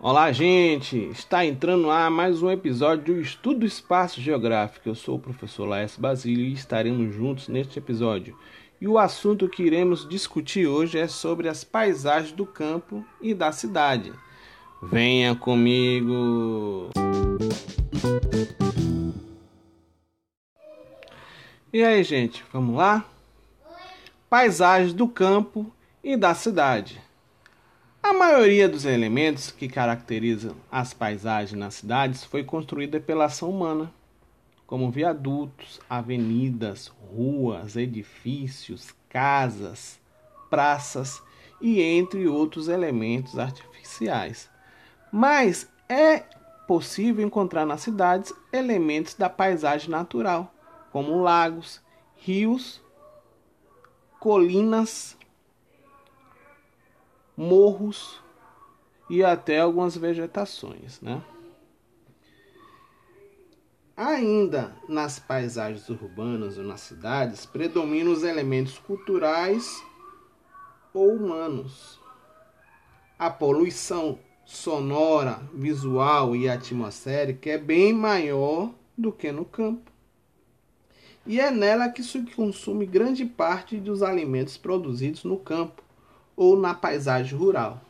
Olá, gente! Está entrando lá mais um episódio do Estudo do Espaço Geográfico. Eu sou o professor Laércio Basílio e estaremos juntos neste episódio. E o assunto que iremos discutir hoje é sobre as paisagens do campo e da cidade. Venha comigo! E aí, gente, vamos lá? Paisagens do campo e da cidade. A maioria dos elementos que caracterizam as paisagens nas cidades foi construída pela ação humana, como viadutos, avenidas, ruas, edifícios, casas, praças e entre outros elementos artificiais. Mas é possível encontrar nas cidades elementos da paisagem natural, como lagos, rios, colinas, morros e até algumas vegetações, né? Ainda nas paisagens urbanas ou nas cidades predominam os elementos culturais ou humanos. A poluição sonora, visual e atmosférica é bem maior do que no campo. E é nela que se consome grande parte dos alimentos produzidos no campo ou na paisagem rural.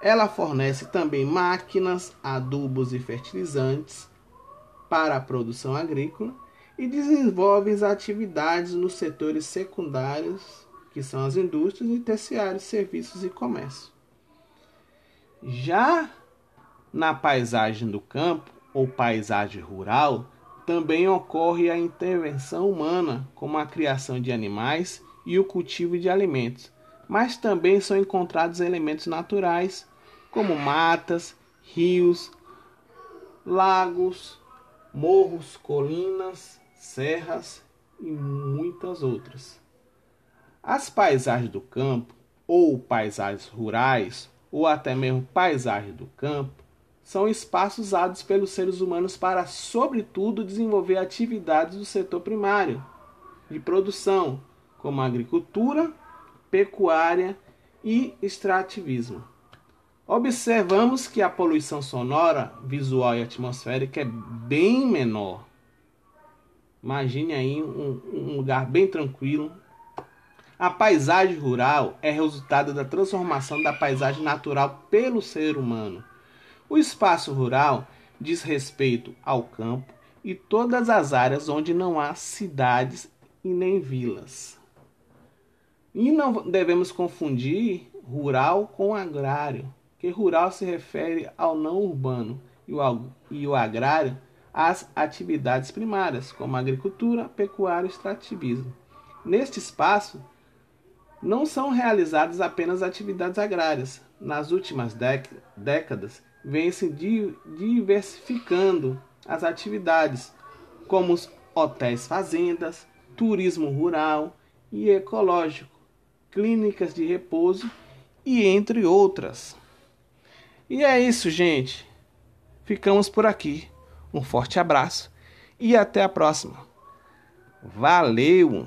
Ela fornece também máquinas, adubos e fertilizantes para a produção agrícola e desenvolve atividades nos setores secundários, que são as indústrias, e terciários, serviços e comércio. Já na paisagem do campo ou paisagem rural, também ocorre a intervenção humana, como a criação de animais e o cultivo de alimentos, mas também são encontrados elementos naturais, como matas, rios, lagos, morros, colinas, serras e muitas outras. As paisagens do campo, ou paisagens rurais, ou até mesmo paisagens do campo, são espaços usados pelos seres humanos para, sobretudo, desenvolver atividades do setor primário de produção, como agricultura, pecuária e extrativismo. Observamos que a poluição sonora, visual e atmosférica é bem menor. Imagine aí um, um lugar bem tranquilo. A paisagem rural é resultado da transformação da paisagem natural pelo ser humano. O espaço rural diz respeito ao campo e todas as áreas onde não há cidades e nem vilas. E não devemos confundir rural com agrário que rural se refere ao não urbano e o, agrário às atividades primárias, como agricultura, pecuária e extrativismo. Neste espaço, não são realizadas apenas atividades agrárias. Nas últimas décadas, vem-se diversificando as atividades, como os hotéis fazendas, turismo rural e ecológico, clínicas de repouso e entre outras. E é isso, gente. Ficamos por aqui. Um forte abraço e até a próxima. Valeu!